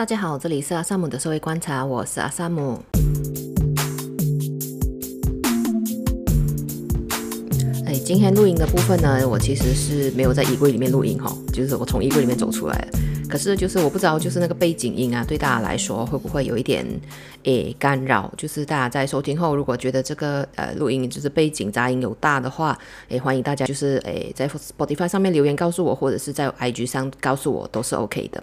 大家好，这里是阿萨姆的社会观察，我是阿萨姆。哎，今天录音的部分呢，我其实是没有在衣柜里面录音哈，就是我从衣柜里面走出来了。可是就是我不知道，就是那个背景音啊，对大家来说会不会有一点诶干扰？就是大家在收听后，如果觉得这个呃录音就是背景杂音有大的话，诶欢迎大家就是诶在 Spotify 上面留言告诉我，或者是在 IG 上告诉我，都是 OK 的。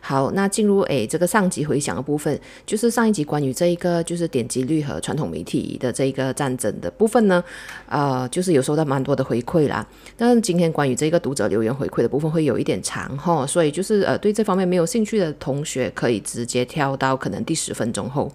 好，那进入诶这个上集回响的部分，就是上一集关于这一个就是点击率和传统媒体的这一个战争的部分呢，呃，就是有收到蛮多的回馈啦。但今天关于这个读者留言回馈的部分会有一点长哈，所以就是呃对这方面没有兴趣的同学可以直接跳到可能第十分钟后，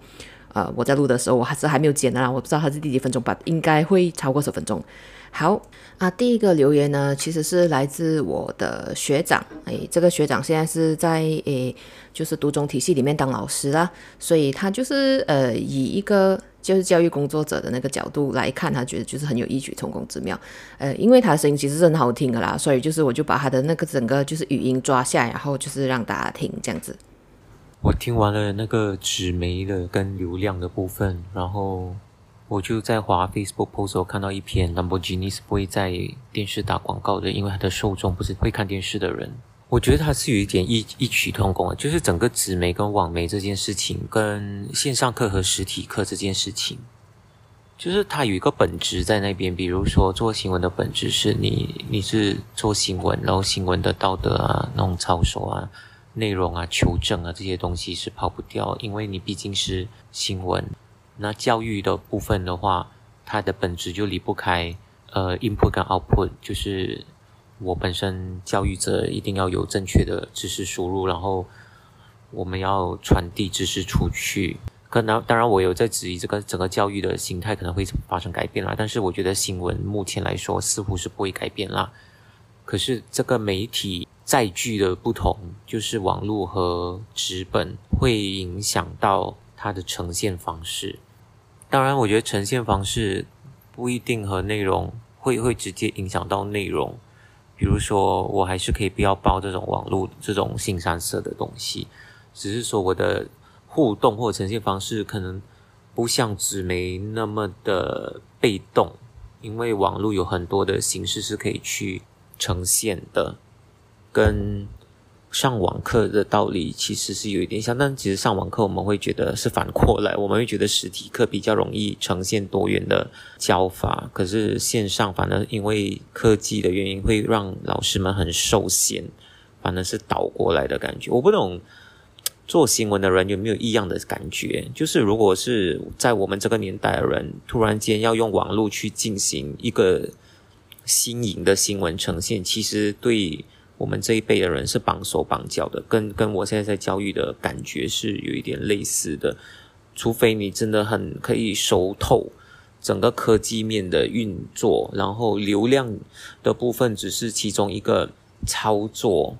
呃，我在录的时候我还是还没有剪的啦，我不知道它是第几分钟吧，应该会超过十分钟。好啊，第一个留言呢，其实是来自我的学长。哎，这个学长现在是在诶，就是读中体系里面当老师啦，所以他就是呃，以一个就是教育工作者的那个角度来看，他觉得就是很有异曲同工之妙。呃，因为他的声音其实是很好听的啦，所以就是我就把他的那个整个就是语音抓下，然后就是让大家听这样子。我听完了那个纸媒的跟流量的部分，然后。我就在滑 Facebook post 看到一篇 Lamborghini 是不会在电视打广告的，因为它的受众不是会看电视的人。我觉得它是有一点异异曲同工的，就是整个纸媒跟网媒这件事情，跟线上课和实体课这件事情，就是它有一个本质在那边。比如说做新闻的本质是你你是做新闻，然后新闻的道德啊、那种操守啊、内容啊、求证啊这些东西是跑不掉，因为你毕竟是新闻。那教育的部分的话，它的本质就离不开呃 input 跟 output，就是我本身教育者一定要有正确的知识输入，然后我们要传递知识出去。可能当然我有在质疑这个整个教育的形态可能会发生改变啦，但是我觉得新闻目前来说似乎是不会改变啦。可是这个媒体载具的不同，就是网络和纸本会影响到它的呈现方式。当然，我觉得呈现方式不一定和内容会会直接影响到内容。比如说，我还是可以不要报这种网络这种性三色的东西，只是说我的互动或呈现方式可能不像纸媒那么的被动，因为网络有很多的形式是可以去呈现的，跟。上网课的道理其实是有一点像，但其实上网课我们会觉得是反过来，我们会觉得实体课比较容易呈现多元的教法，可是线上反而因为科技的原因会让老师们很受限，反而是倒过来的感觉。我不懂做新闻的人有没有异样的感觉，就是如果是在我们这个年代的人，突然间要用网络去进行一个新颖的新闻呈现，其实对。我们这一辈的人是绑手绑脚的，跟跟我现在在教育的感觉是有一点类似的。除非你真的很可以熟透整个科技面的运作，然后流量的部分只是其中一个操作。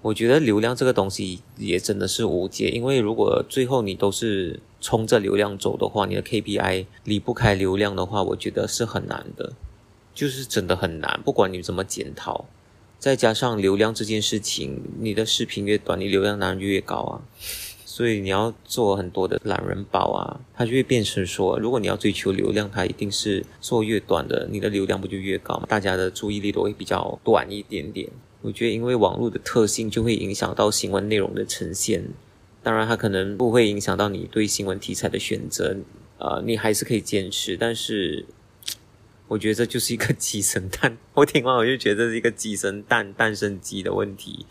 我觉得流量这个东西也真的是无解，因为如果最后你都是冲着流量走的话，你的 KPI 离不开流量的话，我觉得是很难的，就是真的很难，不管你怎么检讨。再加上流量这件事情，你的视频越短，你流量当然就越高啊。所以你要做很多的懒人包啊，它就会变成说，如果你要追求流量，它一定是做越短的，你的流量不就越高吗？大家的注意力都会比较短一点点。我觉得，因为网络的特性就会影响到新闻内容的呈现。当然，它可能不会影响到你对新闻题材的选择，呃，你还是可以坚持，但是。我觉得这就是一个鸡生蛋，我听完我就觉得这是一个鸡生蛋、蛋生鸡的问题。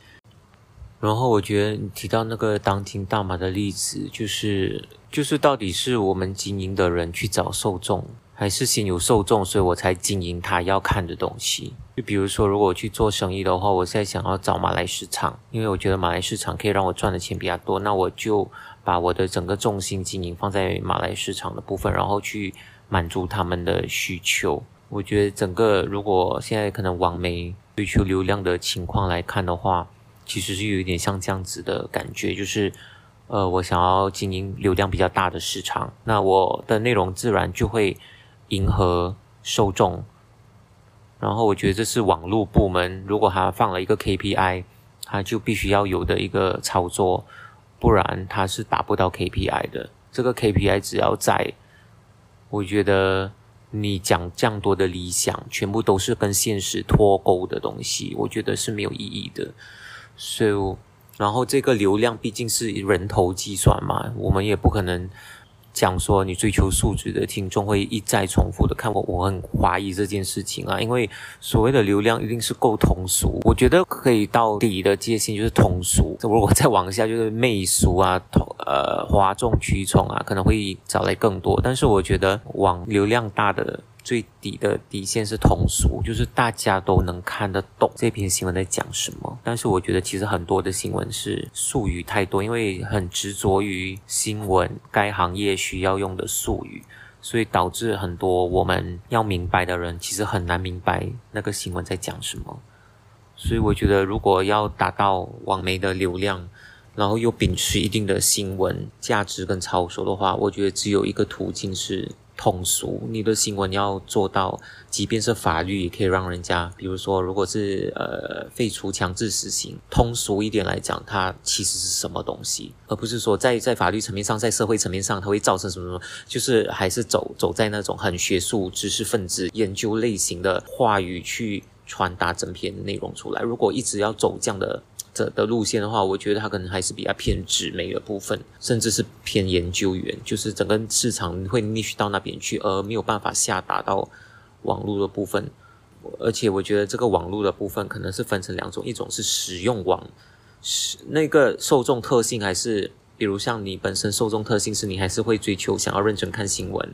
然后我觉得你提到那个当今大麻的例子，就是就是到底是我们经营的人去找受众，还是先有受众，所以我才经营他要看的东西？就比如说，如果我去做生意的话，我现在想要找马来市场，因为我觉得马来市场可以让我赚的钱比较多，那我就把我的整个重心经营放在马来市场的部分，然后去。满足他们的需求，我觉得整个如果现在可能网媒追求流量的情况来看的话，其实是有一点像这样子的感觉，就是呃，我想要经营流量比较大的市场，那我的内容自然就会迎合受众。然后我觉得这是网络部门如果他放了一个 KPI，他就必须要有的一个操作。不然它是达不到 KPI 的。这个 KPI 只要在，我觉得你讲这样多的理想，全部都是跟现实脱钩的东西，我觉得是没有意义的。所以，然后这个流量毕竟是人头计算嘛，我们也不可能。讲说你追求数值的听众会一再重复的看我，我很怀疑这件事情啊，因为所谓的流量一定是够通俗，我觉得可以到底的界限就是通俗，如果再往下就是媚俗啊，呃，哗众取宠啊，可能会找来更多，但是我觉得往流量大的。最底的底线是通俗，就是大家都能看得懂这篇新闻在讲什么。但是我觉得其实很多的新闻是术语太多，因为很执着于新闻该行业需要用的术语，所以导致很多我们要明白的人其实很难明白那个新闻在讲什么。所以我觉得如果要达到网媒的流量，然后又秉持一定的新闻价值跟操守的话，我觉得只有一个途径是。通俗，你的新闻要做到，即便是法律也可以让人家，比如说，如果是呃废除强制死刑，通俗一点来讲，它其实是什么东西，而不是说在在法律层面上，在社会层面上，它会造成什么什么，就是还是走走在那种很学术知识分子研究类型的话语去传达整篇内容出来。如果一直要走这样的。这的路线的话，我觉得它可能还是比较偏纸媒的部分，甚至是偏研究员，就是整个市场会 niche 到那边去，而没有办法下达到网络的部分。而且我觉得这个网络的部分可能是分成两种，一种是使用网，是那个受众特性，还是比如像你本身受众特性是你还是会追求想要认真看新闻，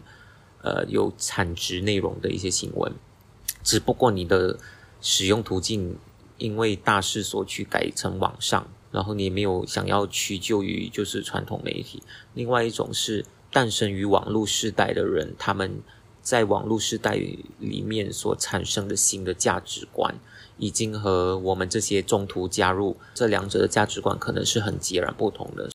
呃，有产值内容的一些新闻，只不过你的使用途径。因为大势所趋改成网上，然后你没有想要屈就于就是传统媒体。另外一种是诞生于网络时代的人，他们在网络时代里面所产生的新的价值观，已经和我们这些中途加入这两者的价值观可能是很截然不同的。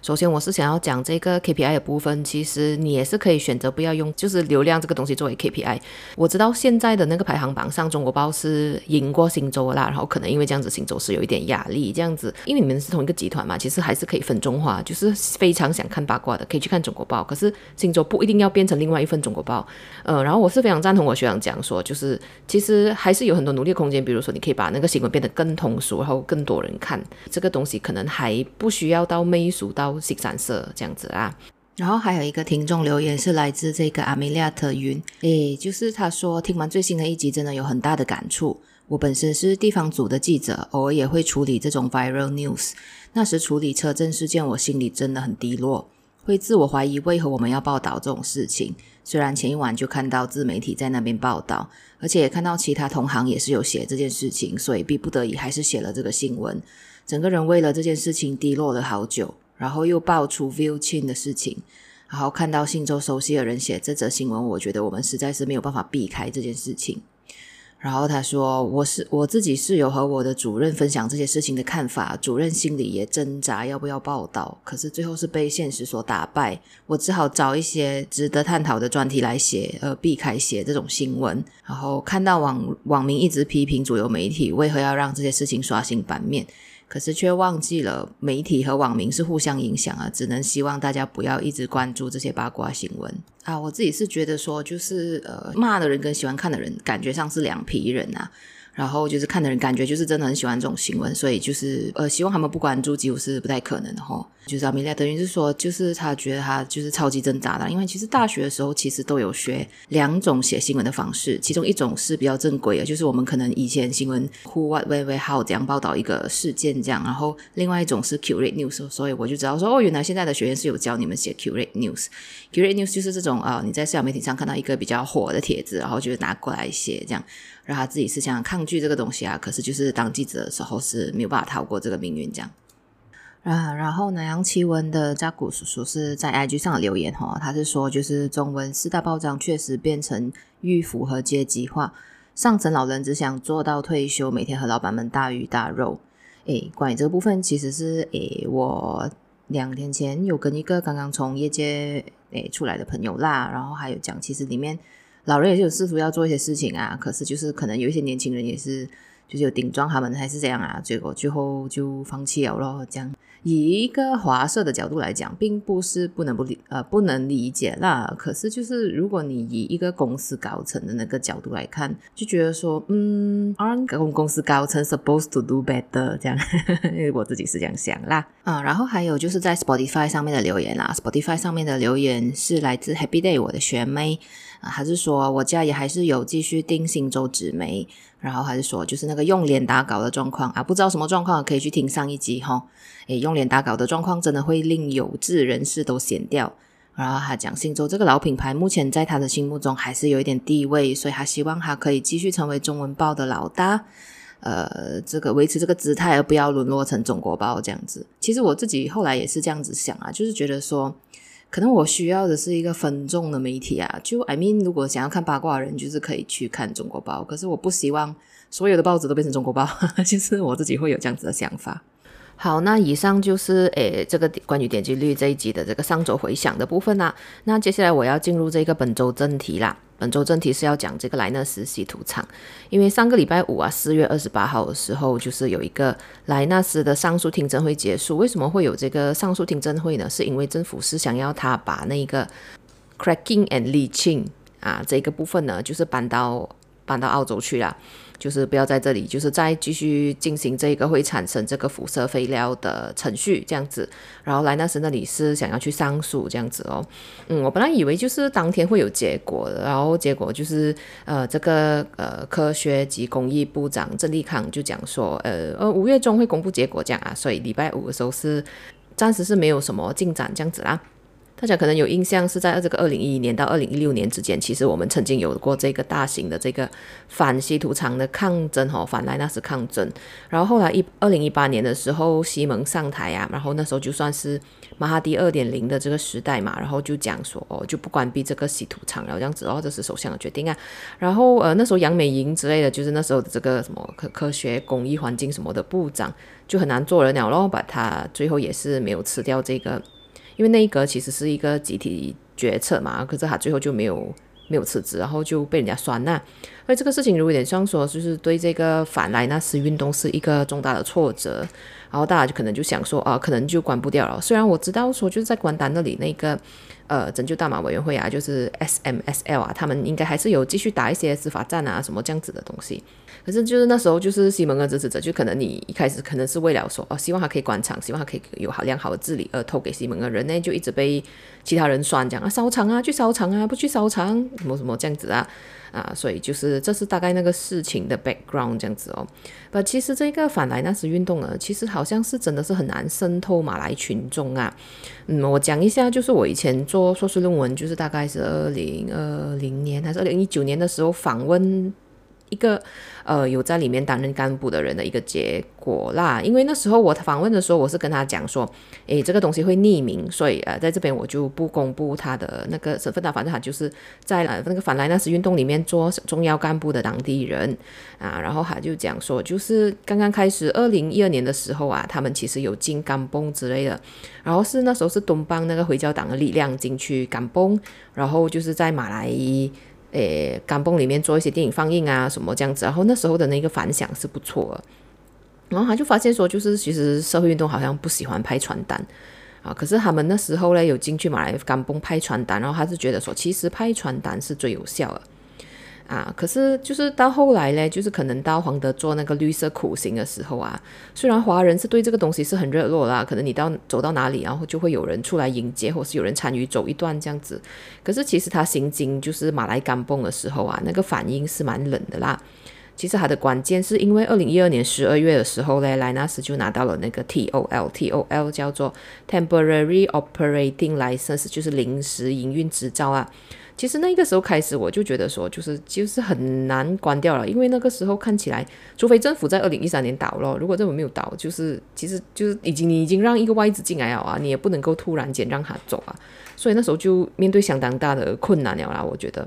首先，我是想要讲这个 KPI 的部分。其实你也是可以选择不要用，就是流量这个东西作为 KPI。我知道现在的那个排行榜上，中国报是赢过新洲啦。然后可能因为这样子，新洲是有一点压力。这样子，因为你们是同一个集团嘛，其实还是可以分中化。就是非常想看八卦的，可以去看中国报。可是新洲不一定要变成另外一份中国报。呃，然后我是非常赞同我学长讲说，就是其实还是有很多努力空间。比如说，你可以把那个新闻变得更通俗，然后更多人看。这个东西可能还不需要到媚俗到。新三色这样子啊，然后还有一个听众留言是来自这个阿米利亚特云，诶，就是他说听完最新的一集，真的有很大的感触。我本身是地方组的记者，偶尔也会处理这种 viral news。那时处理车震事件，我心里真的很低落，会自我怀疑为何我们要报道这种事情。虽然前一晚就看到自媒体在那边报道，而且也看到其他同行也是有写这件事情，所以逼不得已还是写了这个新闻。整个人为了这件事情低落了好久。然后又爆出 View Chin 的事情，然后看到信州熟悉的人写这则新闻，我觉得我们实在是没有办法避开这件事情。然后他说：“我是我自己是有和我的主任分享这些事情的看法，主任心里也挣扎要不要报道，可是最后是被现实所打败，我只好找一些值得探讨的专题来写，呃避开写这种新闻。然后看到网网民一直批评主流媒体为何要让这些事情刷新版面。”可是却忘记了，媒体和网民是互相影响啊！只能希望大家不要一直关注这些八卦新闻啊！我自己是觉得说，就是呃，骂的人跟喜欢看的人，感觉上是两批人啊。然后就是看的人感觉就是真的很喜欢这种新闻，所以就是呃希望他们不关注，几乎是不太可能的齁。就是阿米莉亚等于是说，就是他觉得他就是超级挣扎的，因为其实大学的时候其实都有学两种写新闻的方式，其中一种是比较正规的，就是我们可能以前新闻 Who What Where Where How 这样报道一个事件这样，然后另外一种是 Curate News，所以我就知道说哦，原来现在的学院是有教你们写 Curate News，Curate News 就是这种啊、你在社交媒体上看到一个比较火的帖子，然后就拿过来写这样。让他自己是想抗拒这个东西啊，可是就是当记者的时候是没有办法逃过这个命运这样。啊，然后南洋奇闻的扎古叔叔是在 IG 上留言哈，他是说就是中文四大报章确实变成愈符合阶级化，上层老人只想做到退休，每天和老板们大鱼大肉。诶，关于这个部分，其实是诶我两天前有跟一个刚刚从业界诶出来的朋友啦，然后还有讲，其实里面。老人也是有试图要做一些事情啊，可是就是可能有一些年轻人也是就是有顶撞他们还是这样啊，结果最后就放弃了咯，这样。以一个华社的角度来讲，并不是不能不理呃不能理解啦。可是就是如果你以一个公司高层的那个角度来看，就觉得说，嗯公公司高层 supposed to do better 这样，我自己是这样想啦。啊，然后还有就是在 Spotify 上面的留言啦，Spotify 上面的留言是来自 Happy Day 我的学妹啊，还是说我家也还是有继续订新洲纸媒，然后还是说就是那个用脸打稿的状况啊，不知道什么状况可以去听上一集哈。诶，用脸打稿的状况真的会令有志人士都闲掉。然后他讲星洲这个老品牌，目前在他的心目中还是有一点地位，所以他希望他可以继续成为中文报的老大，呃，这个维持这个姿态，而不要沦落成中国报这样子。其实我自己后来也是这样子想啊，就是觉得说，可能我需要的是一个分众的媒体啊。就 I mean，如果想要看八卦的人，就是可以去看中国报，可是我不希望所有的报纸都变成中国报，其实我自己会有这样子的想法。好，那以上就是诶这个关于点击率这一集的这个上周回响的部分啦、那接下来我要进入这个本周正题啦。本周正题是要讲这个莱纳斯稀土厂，因为上个礼拜五啊，四月二十八号的时候，就是有一个莱纳斯的上诉听证会结束。为什么会有这个上诉听证会呢？是因为政府是想要他把那个 cracking and leaching 啊这个部分呢，就是搬到搬到澳洲去了。就是不要在这里，就是再继续进行这个会产生这个辐射废料的程序这样子。然后莱纳斯那里是想要去上诉这样子哦。嗯，我本来以为就是当天会有结果的，然后结果就是呃这个呃科学及工艺部长郑立康就讲说，呃呃五月中会公布结果这样啊，所以礼拜五的时候是暂时是没有什么进展这样子啦。大家可能有印象，是在这个二零一一年到二零一六年之间，其实我们曾经有过这个大型的这个反稀土厂的抗争，吼，反莱纳斯抗争。然后后来一二零一八年的时候，西蒙上台啊，然后那时候就算是马哈迪二点零的这个时代嘛，然后就讲说哦，就不关闭这个稀土厂了，这样子哦，这是首相的决定啊。然后呃，那时候杨美盈之类的，就是那时候的这个什么科科学、工艺、环境什么的部长，就很难做人了，然后把他最后也是没有辞掉这个。因为内阁其实是一个集体决策嘛，可是他最后就没有没有辞职，然后就被人家酸了。所以这个事情有点像说，就是对这个反莱纳斯运动是一个重大的挫折。然后大家就可能就想说啊，可能就关不掉了。虽然我知道说就是在关丹那里那个呃拯救大马委员会啊，就是 SMSL 啊，他们应该还是有继续打一些司法战啊什么这样子的东西。可是就是那时候就是西蒙的支持者，就可能你一开始可能是为了说哦，希望他可以关厂，希望他可以有好良好的治理而投给西蒙的人呢，就一直被其他人酸讲啊烧厂啊去烧厂啊不去烧厂什么什么这样子啊。啊，所以就是这是大概那个事情的 background 这样子哦。不，其实这个反莱纳斯运动呢，其实好像是真的是很难渗透马来群众啊。嗯，我讲一下，就是我以前做硕士论文，就是大概是二零二零年还是二零一九年的时候访问。一个呃有在里面担任干部的人的一个结果啦，因为那时候我访问的时候，我是跟他讲说，诶，这个东西会匿名，所以呃在这边我就不公布他的那个身份啦。反正他就是在呃那个反莱纳斯运动里面做重要干部的当地人啊。然后他就讲说，就是刚刚开始二零一二年的时候啊，他们其实有进甘崩之类的，然后是那时候是东邦那个回教党的力量进去甘崩，然后就是在马来。诶，甘榜里面做一些电影放映啊，什么这样子，然后那时候的那个反响是不错的，然后他就发现说，就是其实社会运动好像不喜欢拍传单啊，可是他们那时候呢有进去马来甘榜拍传单，然后他是觉得说，其实拍传单是最有效的。啊，可是就是到后来呢，就是可能到黄德做那个绿色苦行的时候啊，虽然华人是对这个东西是很热络啦，可能你到走到哪里，然后就会有人出来迎接，或是有人参与走一段这样子。可是其实他行经就是马来甘榜的时候啊，那个反应是蛮冷的啦。其实它的关键是因为二零一二年十二月的时候呢，莱纳斯就拿到了那个 TOL，TOL 叫做 Temporary Operating License，就是临时营运执照啊。其实那个时候开始，我就觉得说，就是就是很难关掉了，因为那个时候看起来，除非政府在二零一三年倒了，如果政府没有倒，就是其实就是已经你已经让一个外资进来了啊，你也不能够突然间让他走啊，所以那时候就面对相当大的困难了啦，我觉得。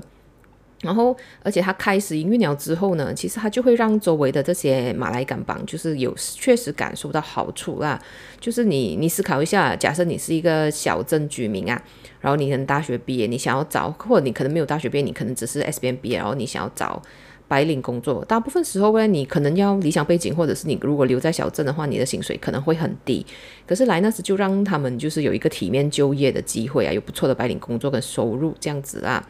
然后，而且他开始营运了之后呢，其实他就会让周围的这些马来港邦，就是有确实感受到好处啦。就是你，你思考一下，假设你是一个小镇居民啊，然后你能大学毕业，你想要找，或者你可能没有大学毕业，你可能只是 S B N 毕业，然后你想要找白领工作，大部分时候呢，你可能要理想背景，或者是你如果留在小镇的话，你的薪水可能会很低。可是来纳斯就让他们就是有一个体面就业的机会啊，有不错的白领工作跟收入这样子啊。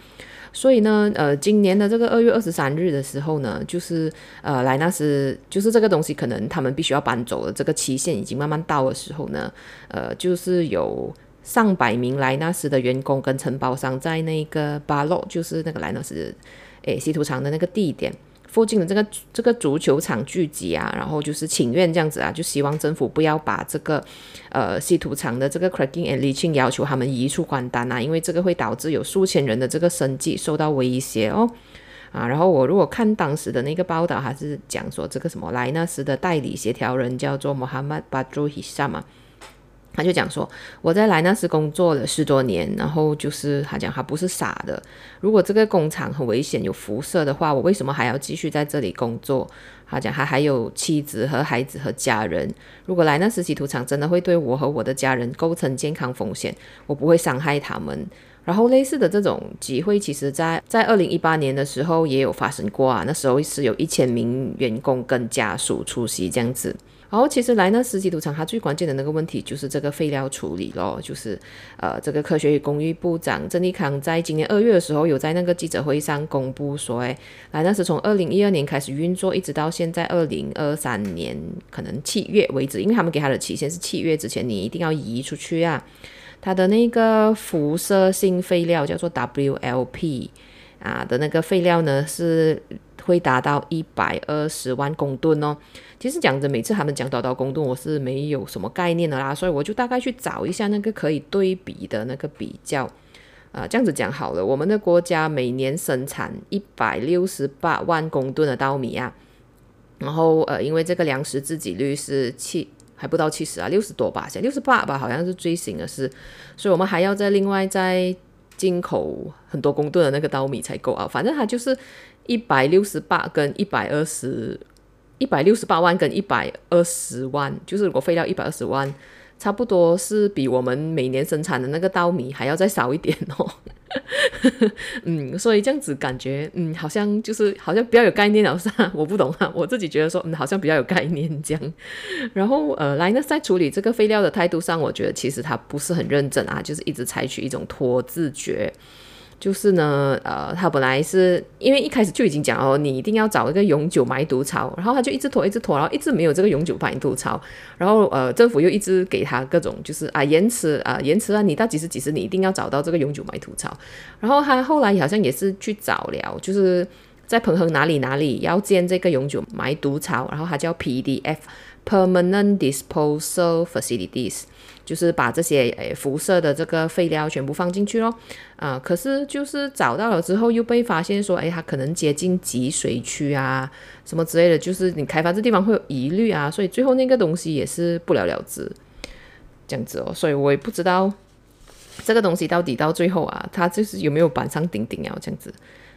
所以呢，呃，今年的这个二月二十三日的时候呢，就是呃，莱纳斯就是这个东西可能他们必须要搬走了，这个期限已经慢慢到的时候呢，呃，就是有上百名莱纳斯的员工跟承包商在那个巴洛，就是那个莱纳斯诶稀土厂的那个地点。附近的这个这个足球场聚集啊，然后就是请愿这样子啊，就希望政府不要把这个呃稀土厂的这个 cracking and leaching 要求他们移出关单啊，因为这个会导致有数千人的这个生计受到威胁哦啊。然后我如果看当时的那个报道，还是讲说这个什么莱纳斯的代理协调人叫做 Mohammad Badru Hisham 嘛。他就讲说，我在莱纳斯工作了十多年，然后就是他讲他不是傻的。如果这个工厂很危险、有辐射的话，我为什么还要继续在这里工作？他讲他还有妻子和孩子和家人。如果莱纳斯稀土厂真的会对我和我的家人构成健康风险，我不会伤害他们。然后类似的这种集会，其实在在二零一八年的时候也有发生过啊。那时候是有一千名员工跟家属出席这样子。然后其实莱纳斯稀土厂它最关键的那个问题就是这个废料处理咯，就是呃这个科学与工业部长郑立康在今年二月的时候有在那个记者会上公布说，诶，莱纳斯从二零一二年开始运作，一直到现在二零二三年可能七月为止，因为他们给他的期限是七月之前你一定要移出去啊，他的那个辐射性废料叫做 WLP 啊的那个废料呢是。会达到一百二十万公吨哦。其实讲着，每次他们讲到到公吨，我是没有什么概念的啦，所以我就大概去找一下那个可以对比的那个比较。啊、这样子讲好了，我们的国家每年生产一百六十八万公吨的稻米啊，然后呃，因为这个粮食自给率是七还不到七十啊，六十多吧，现六十八吧，好像是最新的是，所以我们还要再另外再进口很多公吨的那个稻米才够啊，反正它就是。一百六十八跟一百二十，一百六十八万跟一百二十万，就是如果废料一百二十万，差不多是比我们每年生产的那个稻米还要再少一点哦。嗯，所以这样子感觉，嗯，好像就是好像比较有概念，好像我不懂啊，我自己觉得说，嗯，好像比较有概念这样。然后呃，莱纳斯在处理这个废料的态度上，我觉得其实他不是很认真啊，就是一直采取一种拖字诀。就是呢，呃，他本来是因为一开始就已经讲哦，你一定要找一个永久埋毒槽，然后他就一直拖，一直拖，然后一直没有这个永久埋毒槽，然后呃，政府又一直给他各种就是啊延迟啊延迟啊，你到几时几时你一定要找到这个永久埋毒槽，然后他后来好像也是去找了，就是在彭亨哪里哪里要建这个永久埋毒槽，然后它叫 PDF Permanent Disposal Facilities。就是把这些诶辐射的这个废料全部放进去咯，啊，可是就是找到了之后又被发现说，诶，它可能接近集水区啊，什么之类的，就是你开发这地方会有疑虑啊，所以最后那个东西也是不了了之，这样子哦，所以我也不知道这个东西到底到最后啊，它就是有没有板上钉钉啊，这样子。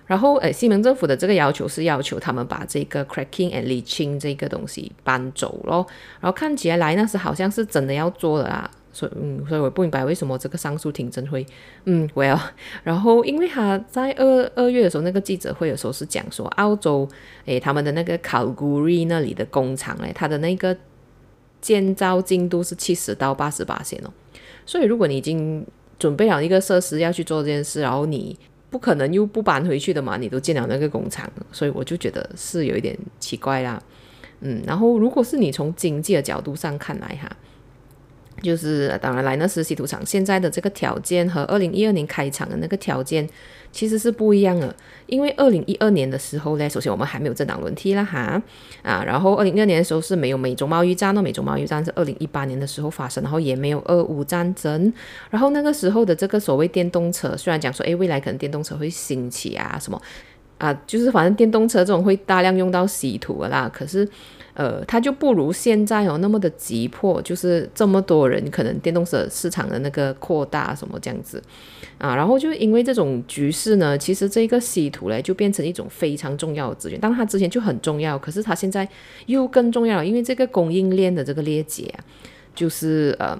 然后，诶，西蒙政府的这个要求是要求他们把这个 cracking and leaching 这个东西搬走咯。然后看起来莱纳斯好像是真的要做的啦，所以，嗯，所以我不明白为什么这个上诉庭真会，嗯，well，然后因为他在二二月的时候那个记者会的时候是讲说，澳洲，诶，他们的那个 Kalgoorlie 那里的工厂，诶，它的那个建造进度是七十到八十八线哦。所以如果你已经准备好一个设施要去做这件事，然后你不可能又不搬回去的嘛？你都建了那个工厂，所以我就觉得是有一点奇怪啦。嗯，然后如果是你从经济的角度上看来哈。就是当然，莱纳斯稀土厂现在的这个条件和二零一二年开厂的那个条件其实是不一样的。因为二零一二年的时候呢，首先我们还没有政党轮替啦哈啊，然后二零一二年的时候是没有美中贸易战，那美中贸易战是二零一八年的时候发生，然后也没有俄乌战争。然后那个时候的这个所谓电动车，虽然讲说诶未来可能电动车会兴起啊什么啊，就是反正电动车这种会大量用到稀土的啦，可是。呃，它就不如现在哦那么的急迫，就是这么多人，可能电动车市场的那个扩大什么这样子啊，然后就因为这种局势呢，其实这个稀土嘞就变成一种非常重要的资源。当然它之前就很重要，可是它现在又更重要了，因为这个供应链的这个裂解啊，就是嗯。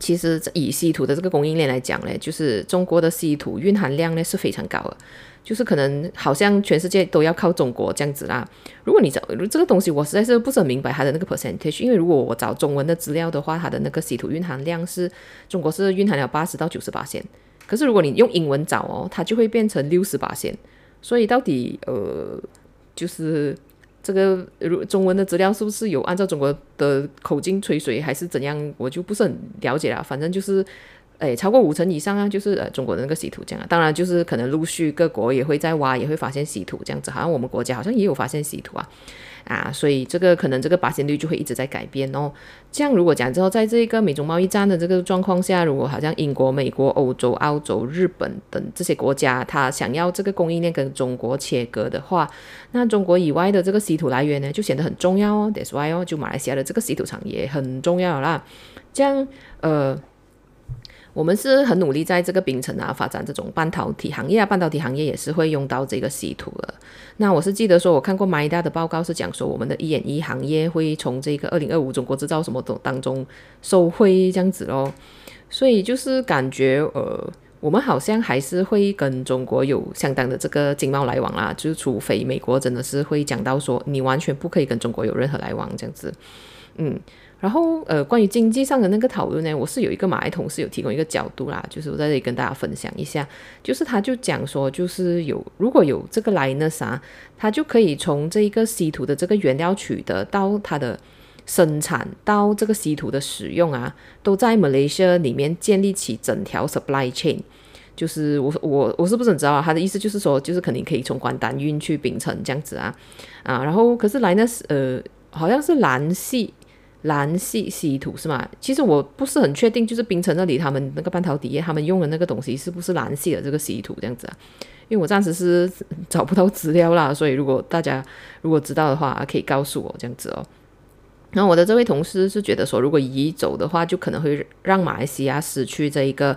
其实以稀土的这个供应链来讲呢，就是中国的稀土蕴含量呢是非常高的，就是可能好像全世界都要靠中国这样子啦。如果你找这个东西，我实在是不是很明白它的那个 percentage，因为如果我找中文的资料的话，它的那个稀土蕴含量是中国是蕴含了八十到九十八线，可是如果你用英文找哦，它就会变成六十八线。所以到底呃，就是。这个如中文的资料是不是有按照中国的口径吹水，还是怎样？我就不是很了解了。反正就是，诶，超过五成以上啊，就是呃中国的那个稀土这样啊。当然，就是可能陆续各国也会在挖，也会发现稀土这样子。好像我们国家好像也有发现稀土啊。啊，所以这个可能这个发现率就会一直在改变哦。这样如果讲之后，在这个美中贸易战的这个状况下，如果好像英国、美国、欧洲、澳洲、日本等这些国家，他想要这个供应链跟中国切割的话，那中国以外的这个稀土来源呢，就显得很重要哦。That's why 哦，就马来西亚的这个稀土厂也很重要啦。这样呃。我们是很努力在这个冰城啊发展这种半导体行业啊，半导体行业也是会用到这个稀土的。那我是记得说，我看过 MIDA 的报告是讲说，我们的 E&E 行业会从这个二零二五中国制造什么的当中受惠这样子咯。所以就是感觉呃，我们好像还是会跟中国有相当的这个经贸来往啦，就是除非美国真的是会讲到说，你完全不可以跟中国有任何来往这样子，嗯。然后，呃，关于经济上的那个讨论呢，我是有一个马来同事有提供一个角度啦，就是我在这里跟大家分享一下，就是他就讲说，就是有如果有这个来那啥，他就可以从这一个稀土的这个原料取得到它的生产到这个稀土的使用啊，都在 Malaysia 里面建立起整条 supply chain。就是我我我是不是很知道啊？他的意思就是说，就是肯定可以从关丹运去槟城这样子啊啊，然后可是 Lynas 呃，好像是蓝系。蓝系稀土是吗？其实我不是很确定，就是冰城那里他们那个半导体业，他们用的那个东西是不是蓝系的这个稀土这样子啊？因为我暂时是找不到资料啦，所以如果大家如果知道的话，可以告诉我这样子哦。那我的这位同事是觉得说，如果移走的话，就可能会让马来西亚失去这一个。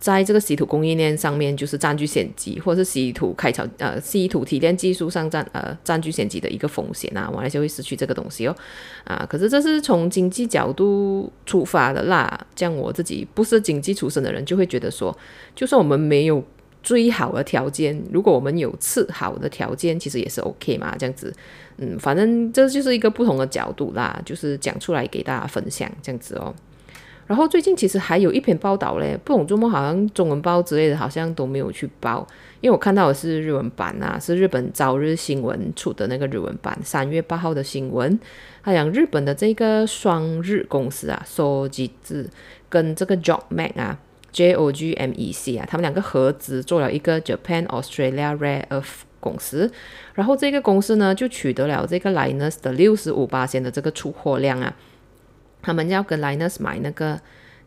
在这个稀土供应链上面，就是占据先机，或者是稀土开采呃稀土提炼技术上占呃占据先机的一个风险啊，马来西亚会失去这个东西哦啊。可是这是从经济角度出发的啦，这样我自己不是经济出身的人，就会觉得说，就算我们没有最好的条件，如果我们有次好的条件，其实也是 OK 嘛，这样子，嗯，反正这就是一个不同的角度啦，就是讲出来给大家分享这样子哦。然后最近其实还有一篇报道嘞，不懂周末好像中文报之类的，好像都没有去报，因为我看到的是日文版啊，是日本朝日新闻出的那个日文版，三月八号的新闻，他讲日本的这个双日公司啊，Sojitz 跟这个 Jogmac 啊，J O G M E C 啊，他们两个合资做了一个 Japan Australia Rare Earth 公司，然后这个公司呢就取得了这个 Linus 的六十五巴仙的这个出货量啊。他们要跟 Lynas 买那个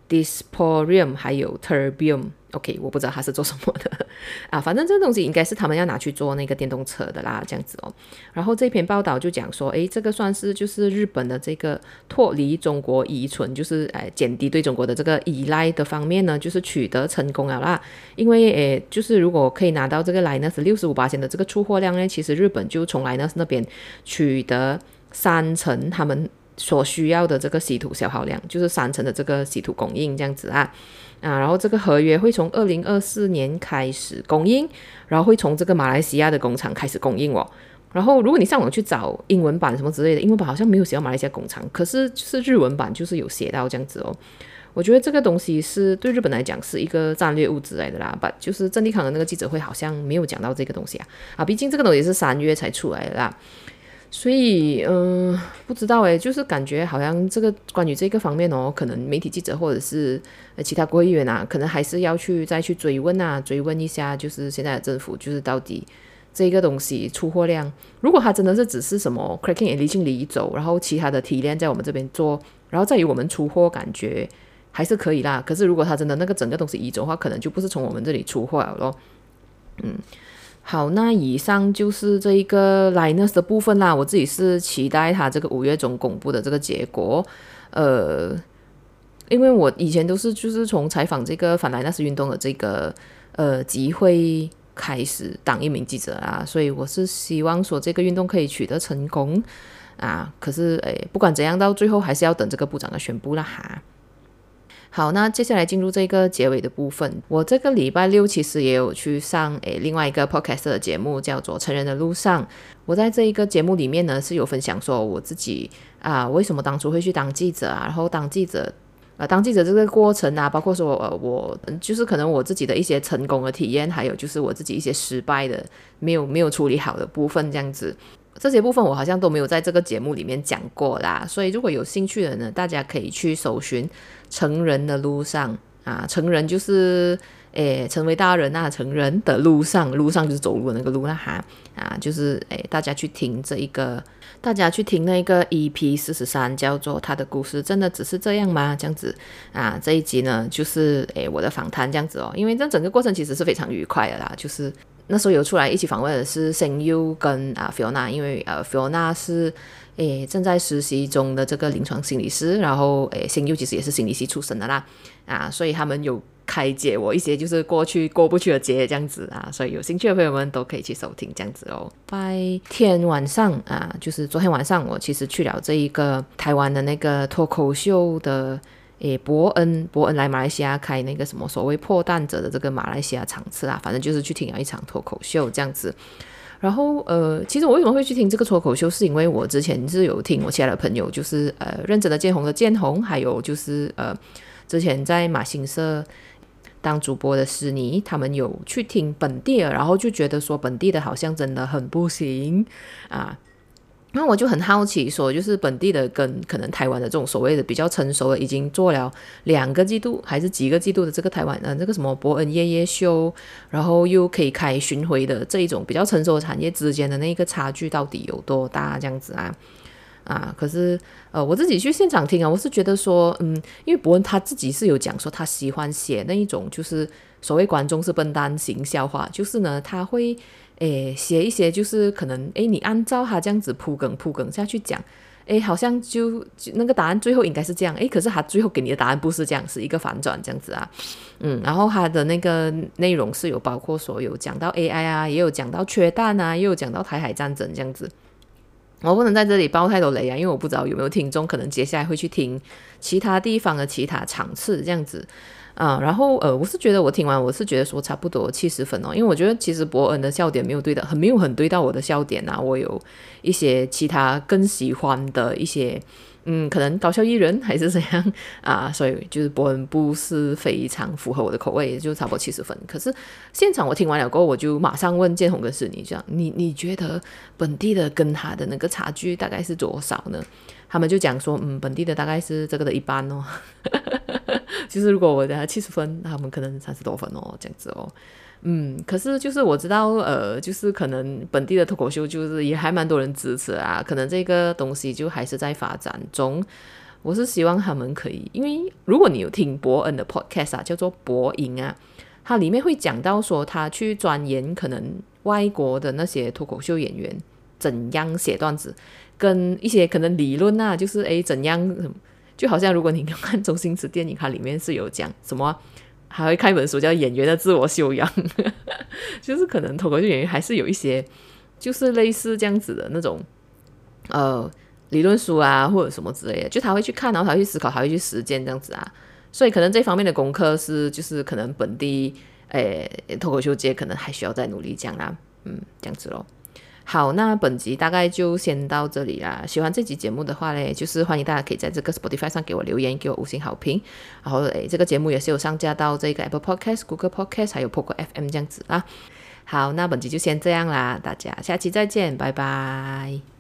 Dysprosium 还有 Terbium，OK，、我不知道他是做什么的 啊，反正这东西应该是他们要拿去做那个电动车的啦，这样子哦。然后这篇报道就讲说，诶，这个算是就是日本的这个脱离中国依存，就是诶减低对中国的这个依赖的方面呢，就是取得成功了啦。因为诶，就是如果可以拿到这个 Lynas 六十五八千的这个出货量呢，其实日本就从 Lynas 那边取得三成他们。所需要的这个稀土消耗量，就是三成的这个稀土供应这样子啊啊，然后这个合约会从二零二四年开始供应，然后会从这个马来西亚的工厂开始供应哦。然后如果你上网去找英文版什么之类的，英文版好像没有写到马来西亚工厂，可是就是日文版就是有写到这样子哦。我觉得这个东西是对日本来讲是一个战略物资来的啦，把就是郑立康的那个记者会好像没有讲到这个东西啊啊，毕竟这个东西是三月才出来的啦。所以，嗯、不知道诶，就是感觉好像这个关于这个方面哦，可能媒体记者或者是呃其他国会议员啊，可能还是要去再去追问啊，追问一下，就是现在的政府，就是到底这个东西出货量，如果它真的是只是什么 cracking and leaching 移走，然后其他的提炼在我们这边做，然后再由我们出货，感觉还是可以啦。可是如果它真的那个整个东西移走的话，可能就不是从我们这里出货了咯。嗯。好，那以上就是这一个 Linus 的部分啦。我自己是期待它这个五月中公布的这个结果。呃，因为我以前都是就是从采访这个反莱纳斯运动的这个呃集会开始当一名记者啊，所以我是希望说这个运动可以取得成功啊。可是诶，不管怎样，到最后还是要等这个部长的宣布了哈。好，那接下来进入这个结尾的部分。我这个礼拜六其实也有去上诶另外一个 podcast 的节目，叫做《成人的路上》。我在这一个节目里面呢，是有分享说我自己啊，为什么当初会去当记者啊，然后当记者。呃，当记者这个过程啊，包括说，呃，我就是可能我自己的一些成功的体验，还有就是我自己一些失败的没有没有处理好的部分，这样子，这些部分我好像都没有在这个节目里面讲过啦。所以如果有兴趣的呢，大家可以去搜寻《成人的路上》啊，成人就是。诶，成为大人啊，成人的路上，路上就是走路那个路了哈啊，就是诶，大家去听这一个，大家去听那个 EP 四十三，叫做他的故事，真的只是这样吗？这样子啊，这一集呢，就是诶我的访谈这样子哦，因为这整个过程其实是非常愉快的啦，就是那时候有出来一起访问的是新佑跟啊 Fiona，因为呃 Fiona 是诶正在实习中的这个临床心理师，然后诶新佑其实也是心理系出身的啦，啊，所以他们有。开解我一些就是过去过不去的结这样子啊，所以有兴趣的朋友们都可以去收听这样子哦。白天晚上啊，就是昨天晚上我其实去了这一个台湾的那个脱口秀的诶伯恩伯恩来马来西亚开那个什么所谓破蛋者的这个马来西亚场次啊，反正就是去听了一场脱口秀这样子。然后呃，其实我为什么会去听这个脱口秀，是因为我之前是有听我其他的朋友，就是呃认真的建红的建红，还有就是呃之前在马新社。当主播的是你，他们有去听本地的，然后就觉得说本地的好像真的很不行啊。那我就很好奇，说就是本地的跟可能台湾的这种所谓的比较成熟的，已经做了两个季度还是几个季度的这个台湾的这个什么博恩夜夜秀，然后又可以开巡回的这一种比较成熟的产业之间的那个差距到底有多大？这样子啊。啊，可是呃，我自己去现场听啊，我是觉得说，嗯，因为博恩他自己是有讲说，他喜欢写那一种就是所谓观众是笨蛋型笑话，就是呢，他会诶写一些就是可能诶你按照他这样子铺梗铺梗下去讲，诶好像就，就那个答案最后应该是这样，诶可是他最后给你的答案不是这样，是一个反转这样子啊，嗯，然后他的那个内容是有包括所有讲到 AI 啊，也有讲到缺蛋啊，也有讲到台海战争这样子。我不能在这里爆太多雷啊，因为我不知道有没有听众可能接下来会去听其他地方的其他场次这样子啊。然后呃，我是觉得我听完我是觉得说差不多七十分哦，因为我觉得其实伯恩的笑点没有对的很没有很对到我的笑点啊，我有一些其他更喜欢的一些。嗯，可能搞笑艺人还是怎样啊，所以就是伯恩不是非常符合我的口味，就差不多七十分。可是现场我听完了过后，我就马上问建宏跟是你这样，你你觉得本地的跟他的那个差距大概是多少呢？他们就讲说，嗯，本地的大概是这个的一半哦。其实如果我给他七十分，他们可能三十多分哦，这样子哦。嗯，可是就是我知道，呃，就是可能本地的脱口秀就是也还蛮多人支持啊，可能这个东西就还是在发展中。我是希望他们可以，因为如果你有听博恩的 podcast 啊，叫做博音啊，它里面会讲到说他去钻研可能外国的那些脱口秀演员怎样写段子，跟一些可能理论啊，就是诶怎样，就好像如果你看周星驰电影，它里面是有讲什么。还会看一本书叫《演员的自我修养》，就是可能脱口秀演员还是有一些，就是类似这样子的那种，呃，理论书啊或者什么之类的，就他会去看，然后他会去思考，他会去实践这样子啊。所以可能这方面的功课是，就是可能本地诶脱口秀界可能还需要再努力讲啦，嗯，这样子咯。好，那本集大概就先到这里啦。喜欢这集节目的话嘞，就是欢迎大家可以在这个 Spotify 上给我留言，给我五星好评。然后诶，这个节目也是有上架到这个 Apple Podcast、Google Podcast 还有 Poco FM 这样子啦。好，那本集就先这样啦，大家下期再见，拜拜。